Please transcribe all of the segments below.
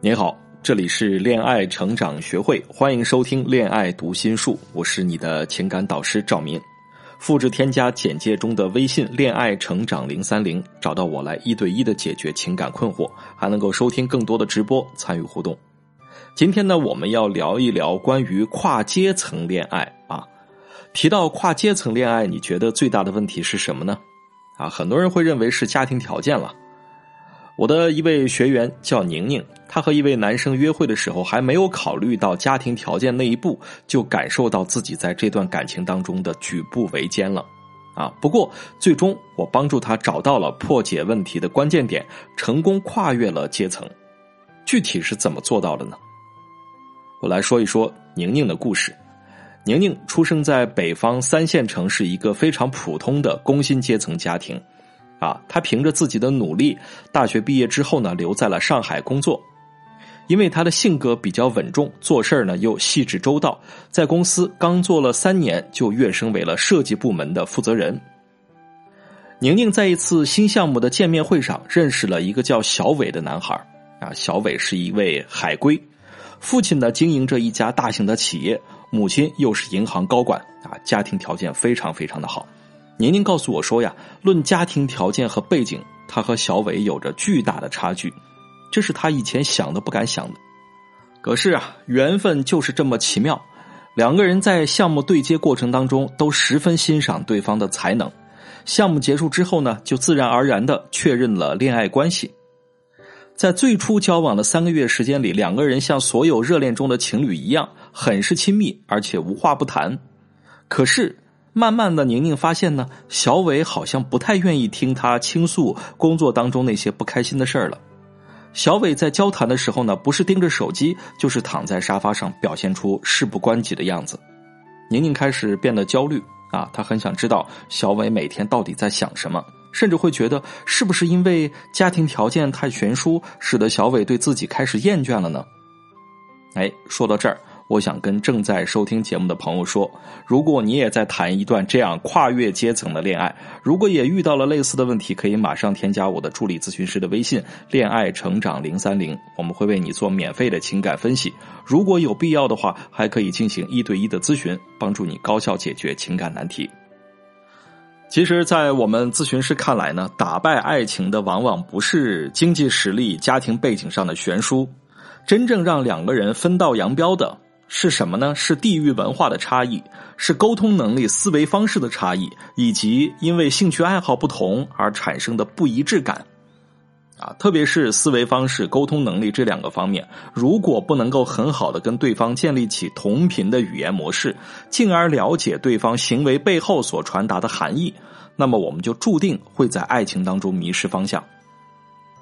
您好，这里是恋爱成长学会，欢迎收听《恋爱读心术》，我是你的情感导师赵明。复制添加简介中的微信“恋爱成长零三零”，找到我来一对一的解决情感困惑，还能够收听更多的直播，参与互动。今天呢，我们要聊一聊关于跨阶层恋爱啊。提到跨阶层恋爱，你觉得最大的问题是什么呢？啊，很多人会认为是家庭条件了。我的一位学员叫宁宁，她和一位男生约会的时候，还没有考虑到家庭条件那一步，就感受到自己在这段感情当中的举步维艰了，啊！不过最终我帮助她找到了破解问题的关键点，成功跨越了阶层。具体是怎么做到的呢？我来说一说宁宁的故事。宁宁出生在北方三线城市一个非常普通的工薪阶层家庭。啊，他凭着自己的努力，大学毕业之后呢，留在了上海工作。因为他的性格比较稳重，做事呢又细致周到，在公司刚做了三年，就跃升为了设计部门的负责人。宁宁在一次新项目的见面会上认识了一个叫小伟的男孩啊，小伟是一位海归，父亲呢经营着一家大型的企业，母亲又是银行高管啊，家庭条件非常非常的好。宁宁告诉我说呀，论家庭条件和背景，他和小伟有着巨大的差距，这是他以前想都不敢想的。可是啊，缘分就是这么奇妙，两个人在项目对接过程当中都十分欣赏对方的才能。项目结束之后呢，就自然而然的确认了恋爱关系。在最初交往的三个月时间里，两个人像所有热恋中的情侣一样，很是亲密，而且无话不谈。可是。慢慢的，宁宁发现呢，小伟好像不太愿意听他倾诉工作当中那些不开心的事儿了。小伟在交谈的时候呢，不是盯着手机，就是躺在沙发上，表现出事不关己的样子。宁宁开始变得焦虑啊，她很想知道小伟每天到底在想什么，甚至会觉得是不是因为家庭条件太悬殊，使得小伟对自己开始厌倦了呢？哎，说到这儿。我想跟正在收听节目的朋友说，如果你也在谈一段这样跨越阶层的恋爱，如果也遇到了类似的问题，可以马上添加我的助理咨询师的微信“恋爱成长零三零”，我们会为你做免费的情感分析。如果有必要的话，还可以进行一对一的咨询，帮助你高效解决情感难题。其实，在我们咨询师看来呢，打败爱情的往往不是经济实力、家庭背景上的悬殊，真正让两个人分道扬镳的。是什么呢？是地域文化的差异，是沟通能力、思维方式的差异，以及因为兴趣爱好不同而产生的不一致感。啊，特别是思维方式、沟通能力这两个方面，如果不能够很好的跟对方建立起同频的语言模式，进而了解对方行为背后所传达的含义，那么我们就注定会在爱情当中迷失方向。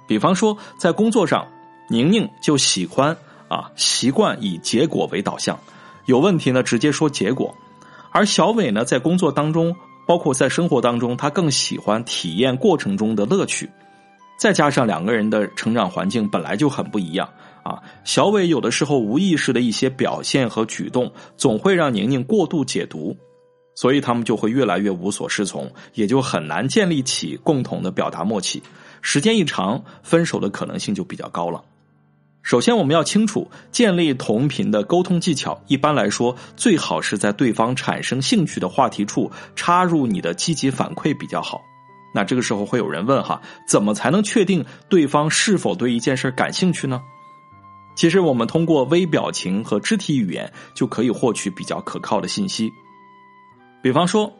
比方说，在工作上，宁宁就喜欢。啊，习惯以结果为导向，有问题呢直接说结果。而小伟呢，在工作当中，包括在生活当中，他更喜欢体验过程中的乐趣。再加上两个人的成长环境本来就很不一样啊，小伟有的时候无意识的一些表现和举动，总会让宁宁过度解读，所以他们就会越来越无所适从，也就很难建立起共同的表达默契。时间一长，分手的可能性就比较高了。首先，我们要清楚建立同频的沟通技巧。一般来说，最好是在对方产生兴趣的话题处插入你的积极反馈比较好。那这个时候会有人问哈，怎么才能确定对方是否对一件事感兴趣呢？其实，我们通过微表情和肢体语言就可以获取比较可靠的信息。比方说，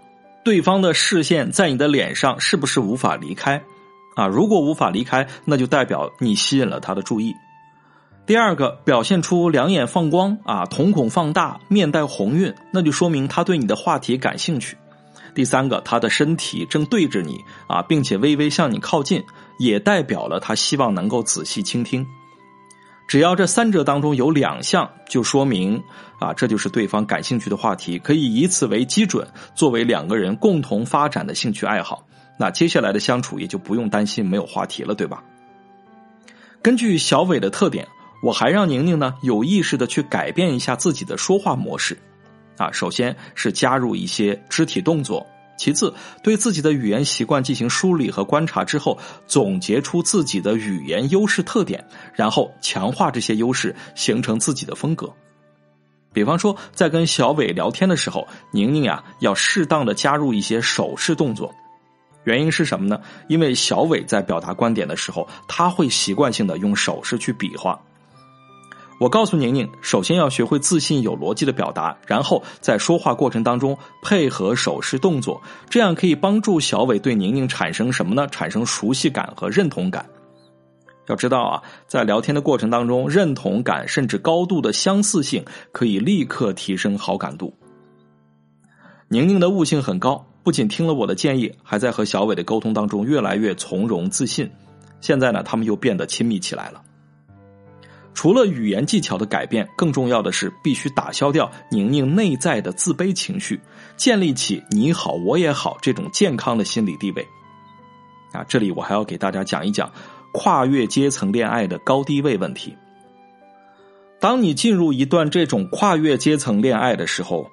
对方的视线在你的脸上是不是无法离开？啊，如果无法离开，那就代表你吸引了他的注意。第二个表现出两眼放光啊，瞳孔放大，面带红晕，那就说明他对你的话题感兴趣。第三个，他的身体正对着你啊，并且微微向你靠近，也代表了他希望能够仔细倾听。只要这三者当中有两项，就说明啊，这就是对方感兴趣的话题，可以以此为基准，作为两个人共同发展的兴趣爱好。那接下来的相处也就不用担心没有话题了，对吧？根据小伟的特点。我还让宁宁呢有意识的去改变一下自己的说话模式，啊，首先是加入一些肢体动作，其次，对自己的语言习惯进行梳理和观察之后，总结出自己的语言优势特点，然后强化这些优势，形成自己的风格。比方说，在跟小伟聊天的时候，宁宁呀要适当的加入一些手势动作。原因是什么呢？因为小伟在表达观点的时候，他会习惯性的用手势去比划。我告诉宁宁，首先要学会自信有逻辑的表达，然后在说话过程当中配合手势动作，这样可以帮助小伟对宁宁产生什么呢？产生熟悉感和认同感。要知道啊，在聊天的过程当中，认同感甚至高度的相似性可以立刻提升好感度。宁宁的悟性很高，不仅听了我的建议，还在和小伟的沟通当中越来越从容自信。现在呢，他们又变得亲密起来了。除了语言技巧的改变，更重要的是必须打消掉宁宁内在的自卑情绪，建立起“你好，我也好”这种健康的心理地位。啊，这里我还要给大家讲一讲跨越阶层恋爱的高低位问题。当你进入一段这种跨越阶层恋爱的时候。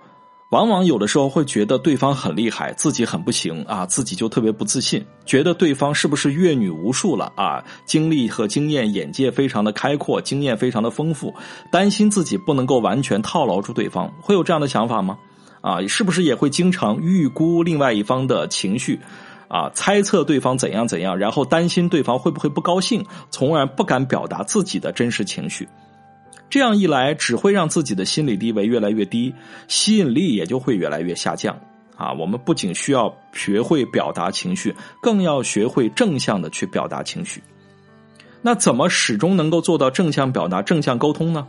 往往有的时候会觉得对方很厉害，自己很不行啊，自己就特别不自信，觉得对方是不是阅女无数了啊，经历和经验、眼界非常的开阔，经验非常的丰富，担心自己不能够完全套牢住对方，会有这样的想法吗？啊，是不是也会经常预估另外一方的情绪，啊，猜测对方怎样怎样，然后担心对方会不会不高兴，从而不敢表达自己的真实情绪？这样一来，只会让自己的心理地位越来越低，吸引力也就会越来越下降。啊，我们不仅需要学会表达情绪，更要学会正向的去表达情绪。那怎么始终能够做到正向表达、正向沟通呢？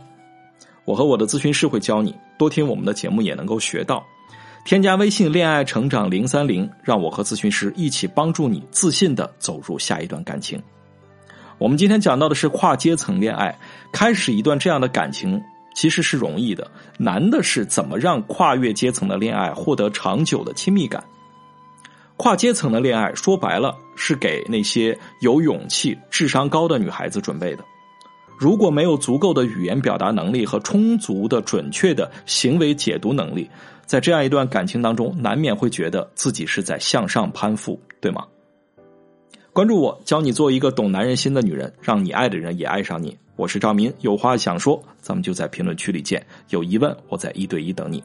我和我的咨询师会教你，多听我们的节目也能够学到。添加微信“恋爱成长零三零”，让我和咨询师一起帮助你自信的走入下一段感情。我们今天讲到的是跨阶层恋爱，开始一段这样的感情其实是容易的，难的是怎么让跨越阶层的恋爱获得长久的亲密感。跨阶层的恋爱说白了是给那些有勇气、智商高的女孩子准备的。如果没有足够的语言表达能力和充足的准确的行为解读能力，在这样一段感情当中，难免会觉得自己是在向上攀附，对吗？关注我，教你做一个懂男人心的女人，让你爱的人也爱上你。我是赵明，有话想说，咱们就在评论区里见。有疑问，我在一对一等你。